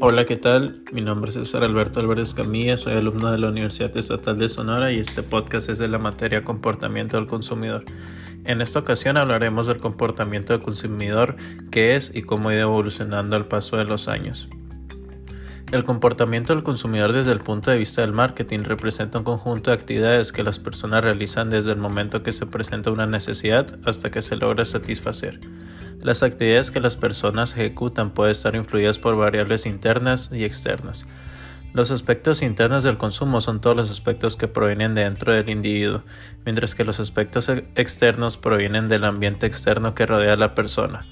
Hola, ¿qué tal? Mi nombre es César Alberto Álvarez Camilla, soy alumno de la Universidad Estatal de Sonora y este podcast es de la materia comportamiento del consumidor. En esta ocasión hablaremos del comportamiento del consumidor, qué es y cómo ha ido evolucionando al paso de los años. El comportamiento del consumidor desde el punto de vista del marketing representa un conjunto de actividades que las personas realizan desde el momento que se presenta una necesidad hasta que se logra satisfacer. Las actividades que las personas ejecutan pueden estar influidas por variables internas y externas. Los aspectos internos del consumo son todos los aspectos que provienen dentro del individuo, mientras que los aspectos externos provienen del ambiente externo que rodea a la persona.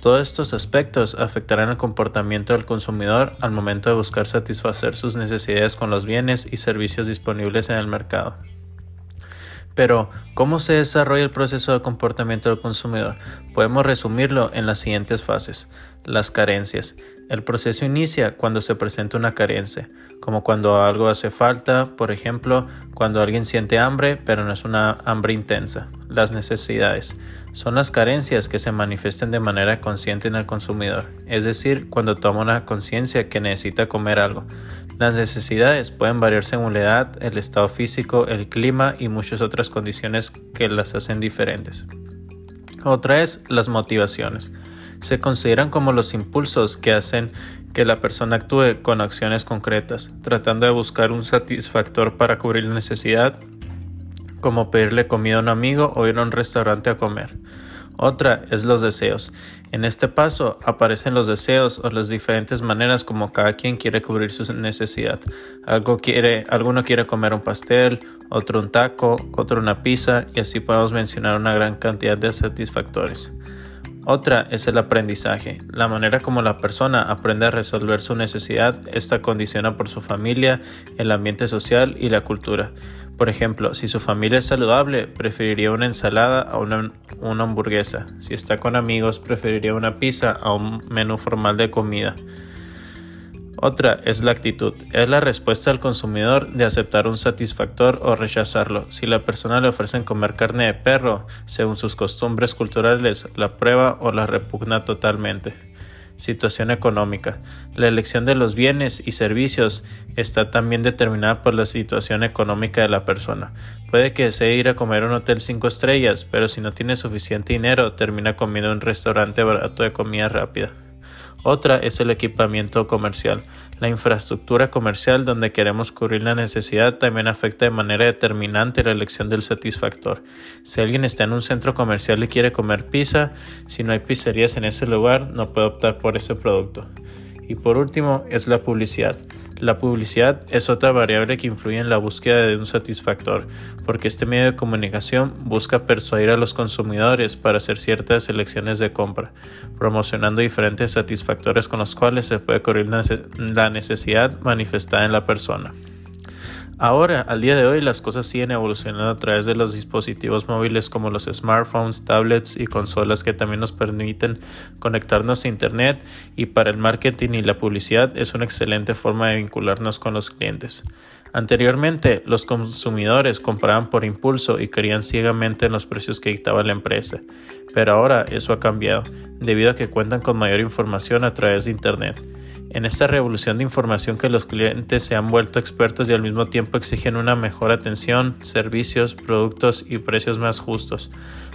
Todos estos aspectos afectarán el comportamiento del consumidor al momento de buscar satisfacer sus necesidades con los bienes y servicios disponibles en el mercado. Pero, ¿cómo se desarrolla el proceso de comportamiento del consumidor? Podemos resumirlo en las siguientes fases. Las carencias. El proceso inicia cuando se presenta una carencia, como cuando algo hace falta, por ejemplo, cuando alguien siente hambre, pero no es una hambre intensa. Las necesidades. Son las carencias que se manifiestan de manera consciente en el consumidor, es decir, cuando toma una conciencia que necesita comer algo. Las necesidades pueden variar según la edad, el estado físico, el clima y muchas otras condiciones que las hacen diferentes. Otra es las motivaciones. Se consideran como los impulsos que hacen que la persona actúe con acciones concretas, tratando de buscar un satisfactor para cubrir la necesidad, como pedirle comida a un amigo o ir a un restaurante a comer. Otra es los deseos. En este paso aparecen los deseos o las diferentes maneras como cada quien quiere cubrir su necesidad. Algo quiere, alguno quiere comer un pastel, otro un taco, otro una pizza y así podemos mencionar una gran cantidad de satisfactores. Otra es el aprendizaje, la manera como la persona aprende a resolver su necesidad está condiciona por su familia, el ambiente social y la cultura. Por ejemplo, si su familia es saludable, preferiría una ensalada a una, una hamburguesa. Si está con amigos, preferiría una pizza a un menú formal de comida. Otra es la actitud. Es la respuesta al consumidor de aceptar un satisfactor o rechazarlo. Si la persona le ofrecen comer carne de perro, según sus costumbres culturales, la prueba o la repugna totalmente. Situación económica. La elección de los bienes y servicios está también determinada por la situación económica de la persona. Puede que desee ir a comer a un hotel 5 estrellas, pero si no tiene suficiente dinero, termina comiendo en un restaurante barato de comida rápida. Otra es el equipamiento comercial. La infraestructura comercial donde queremos cubrir la necesidad también afecta de manera determinante la elección del satisfactor. Si alguien está en un centro comercial y quiere comer pizza, si no hay pizzerías en ese lugar, no puede optar por ese producto. Y por último es la publicidad. La publicidad es otra variable que influye en la búsqueda de un satisfactor, porque este medio de comunicación busca persuadir a los consumidores para hacer ciertas elecciones de compra, promocionando diferentes satisfactores con los cuales se puede cubrir la necesidad manifestada en la persona. Ahora, al día de hoy, las cosas siguen evolucionando a través de los dispositivos móviles como los smartphones, tablets y consolas que también nos permiten conectarnos a Internet y para el marketing y la publicidad es una excelente forma de vincularnos con los clientes. Anteriormente, los consumidores compraban por impulso y creían ciegamente en los precios que dictaba la empresa, pero ahora eso ha cambiado, debido a que cuentan con mayor información a través de Internet. En esta revolución de información que los clientes se han vuelto expertos y al mismo tiempo exigen una mejor atención, servicios, productos y precios más justos.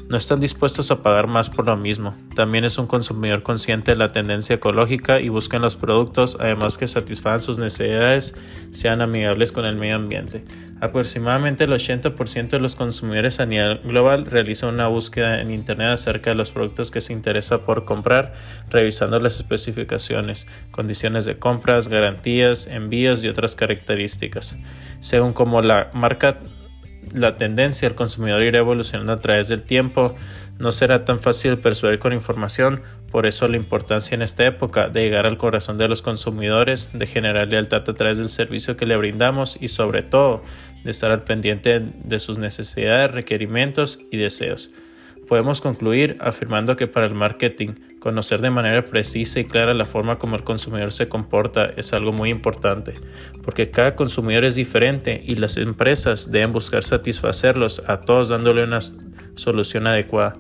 No están dispuestos a pagar más por lo mismo. También es un consumidor consciente de la tendencia ecológica y buscan los productos, además que satisfagan sus necesidades, sean amigables con el medio ambiente. Aproximadamente el 80% de los consumidores a nivel global realizan una búsqueda en Internet acerca de los productos que se interesa por comprar, revisando las especificaciones, condiciones de compras, garantías, envíos y otras características. Según como la marca la tendencia al consumidor irá evolucionando a través del tiempo, no será tan fácil persuadir con información, por eso la importancia en esta época de llegar al corazón de los consumidores, de generar lealtad a través del servicio que le brindamos y sobre todo de estar al pendiente de sus necesidades, requerimientos y deseos. Podemos concluir afirmando que para el marketing, conocer de manera precisa y clara la forma como el consumidor se comporta es algo muy importante, porque cada consumidor es diferente y las empresas deben buscar satisfacerlos a todos dándole una solución adecuada.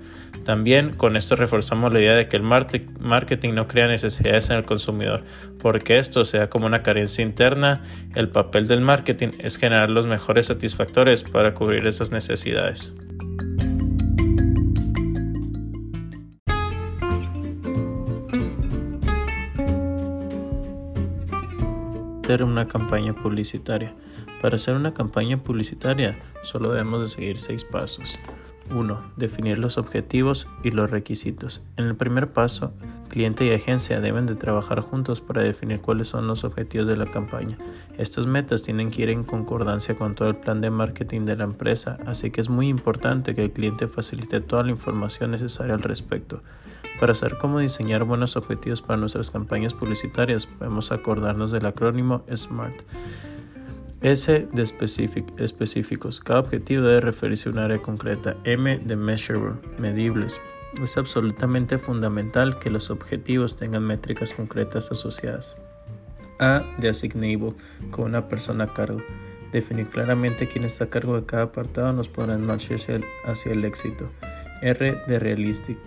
También con esto reforzamos la idea de que el marketing no crea necesidades en el consumidor, porque esto sea como una carencia interna, el papel del marketing es generar los mejores satisfactores para cubrir esas necesidades. Una campaña publicitaria. Para hacer una campaña publicitaria solo debemos de seguir seis pasos. 1. Definir los objetivos y los requisitos. En el primer paso, cliente y agencia deben de trabajar juntos para definir cuáles son los objetivos de la campaña. Estas metas tienen que ir en concordancia con todo el plan de marketing de la empresa, así que es muy importante que el cliente facilite toda la información necesaria al respecto. Para saber cómo diseñar buenos objetivos para nuestras campañas publicitarias, podemos acordarnos del acrónimo SMART. S de específicos. Cada objetivo debe referirse a un área concreta. M de measurable, medibles. Es absolutamente fundamental que los objetivos tengan métricas concretas asociadas. A de assignable, con una persona a cargo. Definir claramente quién está a cargo de cada apartado nos podrá marcharse hacia el éxito. R de realistic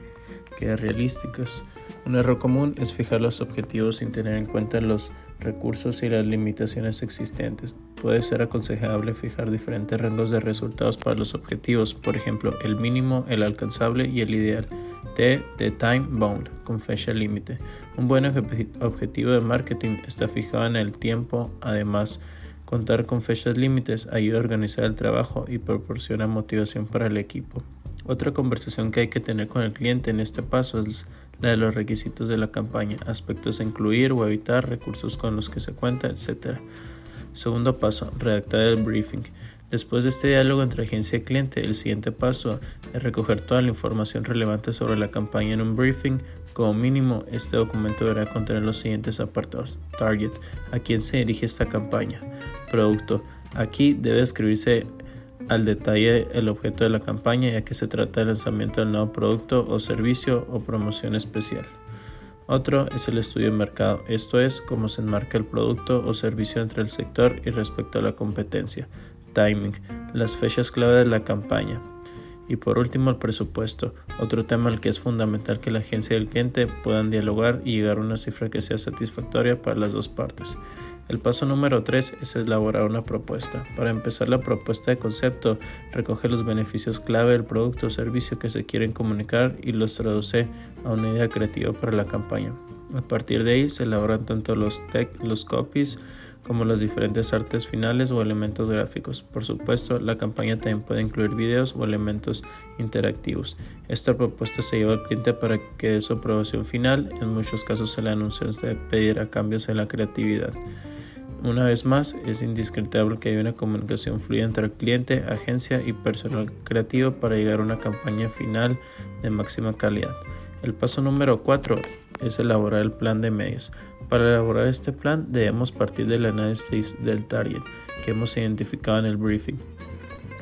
realísticas. Un error común es fijar los objetivos sin tener en cuenta los recursos y las limitaciones existentes. Puede ser aconsejable fijar diferentes rangos de resultados para los objetivos, por ejemplo, el mínimo, el alcanzable y el ideal. T de time bound, con fecha límite. Un buen objetivo de marketing está fijado en el tiempo, además, Contar con fechas límites ayuda a organizar el trabajo y proporciona motivación para el equipo. Otra conversación que hay que tener con el cliente en este paso es de los requisitos de la campaña, aspectos a incluir o evitar, recursos con los que se cuenta, etc. Segundo paso, redactar el briefing. Después de este diálogo entre agencia y cliente, el siguiente paso es recoger toda la información relevante sobre la campaña en un briefing. Como mínimo, este documento deberá contener los siguientes apartados. Target, a quién se dirige esta campaña. Producto, aquí debe escribirse al detalle el objeto de la campaña ya que se trata del lanzamiento del nuevo producto o servicio o promoción especial. Otro es el estudio de mercado, esto es cómo se enmarca el producto o servicio entre el sector y respecto a la competencia. Timing, las fechas clave de la campaña. Y por último, el presupuesto, otro tema al que es fundamental que la agencia y el cliente puedan dialogar y llegar a una cifra que sea satisfactoria para las dos partes. El paso número 3 es elaborar una propuesta. Para empezar la propuesta de concepto, recoge los beneficios clave del producto o servicio que se quieren comunicar y los traduce a una idea creativa para la campaña. A partir de ahí se elaboran tanto los, los copies como los diferentes artes finales o elementos gráficos. Por supuesto, la campaña también puede incluir videos o elementos interactivos. Esta propuesta se lleva al cliente para que dé su aprobación final. En muchos casos el anuncio se pedirá cambios en la creatividad. Una vez más, es indiscutible que haya una comunicación fluida entre cliente, agencia y personal creativo para llegar a una campaña final de máxima calidad. El paso número 4 es elaborar el plan de medios. Para elaborar este plan debemos partir del análisis del target que hemos identificado en el briefing.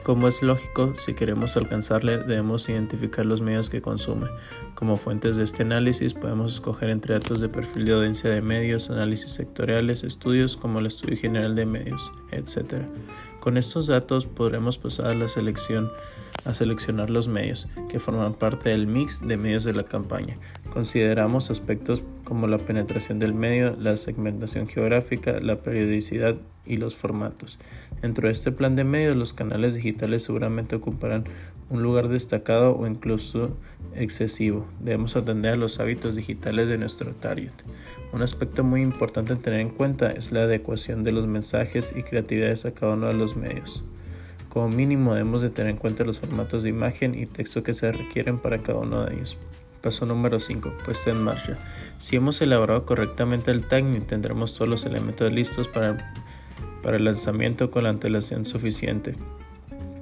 Como es lógico, si queremos alcanzarle debemos identificar los medios que consume. Como fuentes de este análisis podemos escoger entre datos de perfil de audiencia de medios, análisis sectoriales, estudios como el Estudio General de Medios, etc. Con estos datos podremos pasar a la selección a seleccionar los medios que forman parte del mix de medios de la campaña. Consideramos aspectos como la penetración del medio, la segmentación geográfica, la periodicidad y los formatos. Dentro de este plan de medios, los canales digitales seguramente ocuparán un lugar destacado o incluso excesivo. Debemos atender a los hábitos digitales de nuestro target. Un aspecto muy importante a tener en cuenta es la adecuación de los mensajes y creatividades a cada uno de los medios. Como mínimo debemos de tener en cuenta los formatos de imagen y texto que se requieren para cada uno de ellos. Paso número 5. Puesta en marcha. Si hemos elaborado correctamente el tagging, tendremos todos los elementos listos para, el lanzamiento con la antelación suficiente.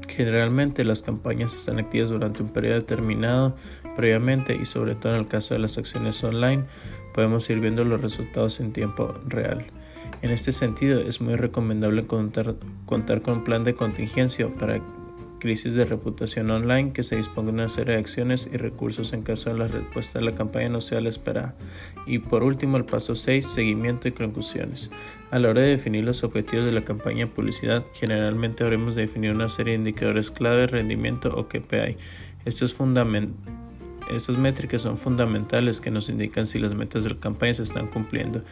Generalmente las campañas están activas durante un periodo determinado previamente y sobre todo en el caso de las acciones online podemos ir viendo los resultados en tiempo real. En este sentido, es muy recomendable contar con un plan de contingencia para crisis de reputación online que se disponga una serie de acciones y recursos en caso de la respuesta de la campaña no sea la esperada. Y por último, el paso 6, seguimiento y conclusiones. A la hora de definir los objetivos de la campaña publicidad, generalmente habremos de definir una serie de indicadores clave, rendimiento o KPI. Esto es fundamental Esas métricas son fundamentales que nos indican si las metas de la campaña se están cumpliendo.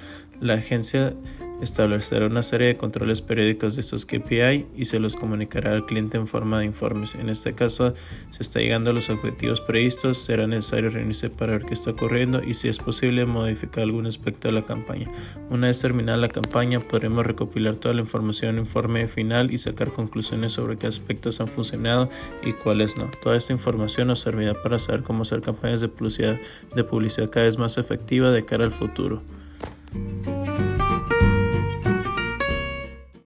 La agencia establecerá una serie de controles periódicos de estos KPI y se los comunicará al cliente en forma de informes. En este caso, se está llegando a los objetivos previstos, será necesario reunirse para ver qué está ocurriendo y si es posible modificar algún aspecto de la campaña. Una vez terminada la campaña, podremos recopilar toda la información en un informe final y sacar conclusiones sobre qué aspectos han funcionado y cuáles no. Toda esta información nos servirá para saber cómo hacer campañas de publicidad, de publicidad cada vez más efectiva de cara al futuro.